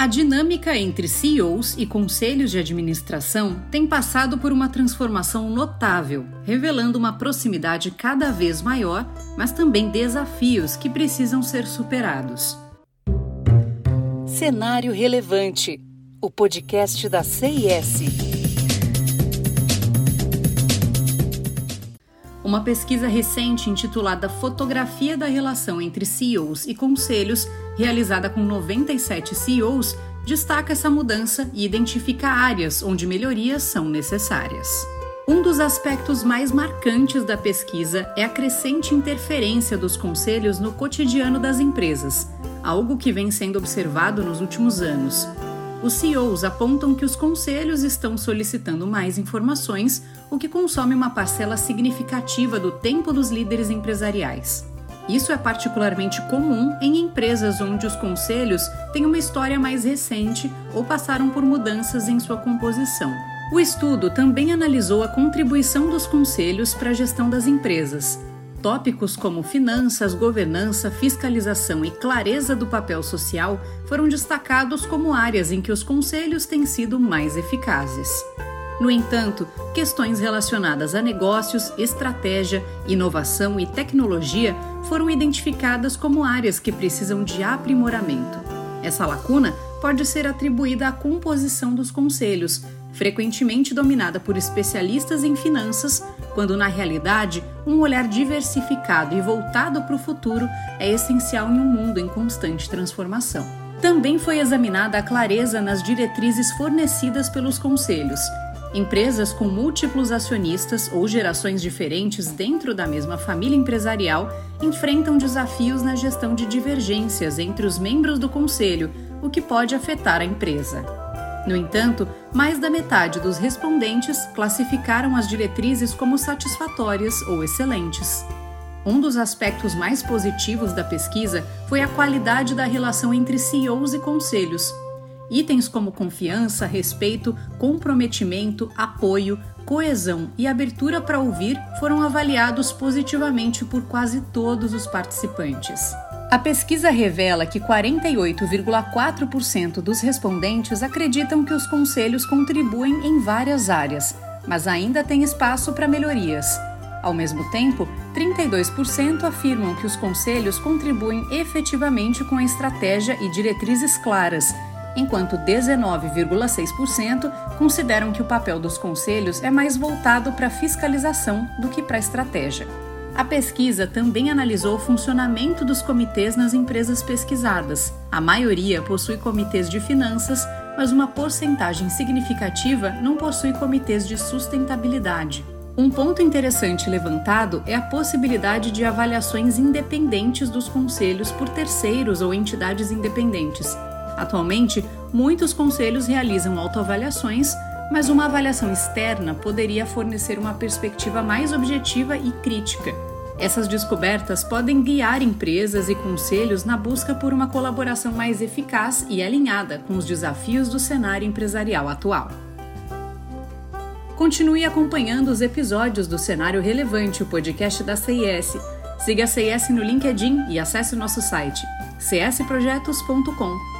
A dinâmica entre CEOs e conselhos de administração tem passado por uma transformação notável, revelando uma proximidade cada vez maior, mas também desafios que precisam ser superados. Cenário Relevante o podcast da CIS. Uma pesquisa recente intitulada Fotografia da Relação entre CEOs e Conselhos, realizada com 97 CEOs, destaca essa mudança e identifica áreas onde melhorias são necessárias. Um dos aspectos mais marcantes da pesquisa é a crescente interferência dos conselhos no cotidiano das empresas, algo que vem sendo observado nos últimos anos. Os CEOs apontam que os conselhos estão solicitando mais informações, o que consome uma parcela significativa do tempo dos líderes empresariais. Isso é particularmente comum em empresas onde os conselhos têm uma história mais recente ou passaram por mudanças em sua composição. O estudo também analisou a contribuição dos conselhos para a gestão das empresas, Tópicos como finanças, governança, fiscalização e clareza do papel social foram destacados como áreas em que os conselhos têm sido mais eficazes. No entanto, questões relacionadas a negócios, estratégia, inovação e tecnologia foram identificadas como áreas que precisam de aprimoramento. Essa lacuna pode ser atribuída à composição dos conselhos, frequentemente dominada por especialistas em finanças, quando na realidade um olhar diversificado e voltado para o futuro é essencial em um mundo em constante transformação. Também foi examinada a clareza nas diretrizes fornecidas pelos conselhos. Empresas com múltiplos acionistas ou gerações diferentes dentro da mesma família empresarial enfrentam desafios na gestão de divergências entre os membros do conselho, o que pode afetar a empresa. No entanto, mais da metade dos respondentes classificaram as diretrizes como satisfatórias ou excelentes. Um dos aspectos mais positivos da pesquisa foi a qualidade da relação entre CEOs e conselhos. Itens como confiança, respeito, comprometimento, apoio, coesão e abertura para ouvir foram avaliados positivamente por quase todos os participantes. A pesquisa revela que 48,4% dos respondentes acreditam que os conselhos contribuem em várias áreas, mas ainda tem espaço para melhorias. Ao mesmo tempo, 32% afirmam que os conselhos contribuem efetivamente com a estratégia e diretrizes claras, enquanto 19,6% consideram que o papel dos conselhos é mais voltado para fiscalização do que para estratégia. A pesquisa também analisou o funcionamento dos comitês nas empresas pesquisadas. A maioria possui comitês de finanças, mas uma porcentagem significativa não possui comitês de sustentabilidade. Um ponto interessante levantado é a possibilidade de avaliações independentes dos conselhos por terceiros ou entidades independentes. Atualmente, muitos conselhos realizam autoavaliações, mas uma avaliação externa poderia fornecer uma perspectiva mais objetiva e crítica. Essas descobertas podem guiar empresas e conselhos na busca por uma colaboração mais eficaz e alinhada com os desafios do cenário empresarial atual. Continue acompanhando os episódios do Cenário Relevante, o podcast da CIS. Siga a CIS no LinkedIn e acesse o nosso site csprojetos.com.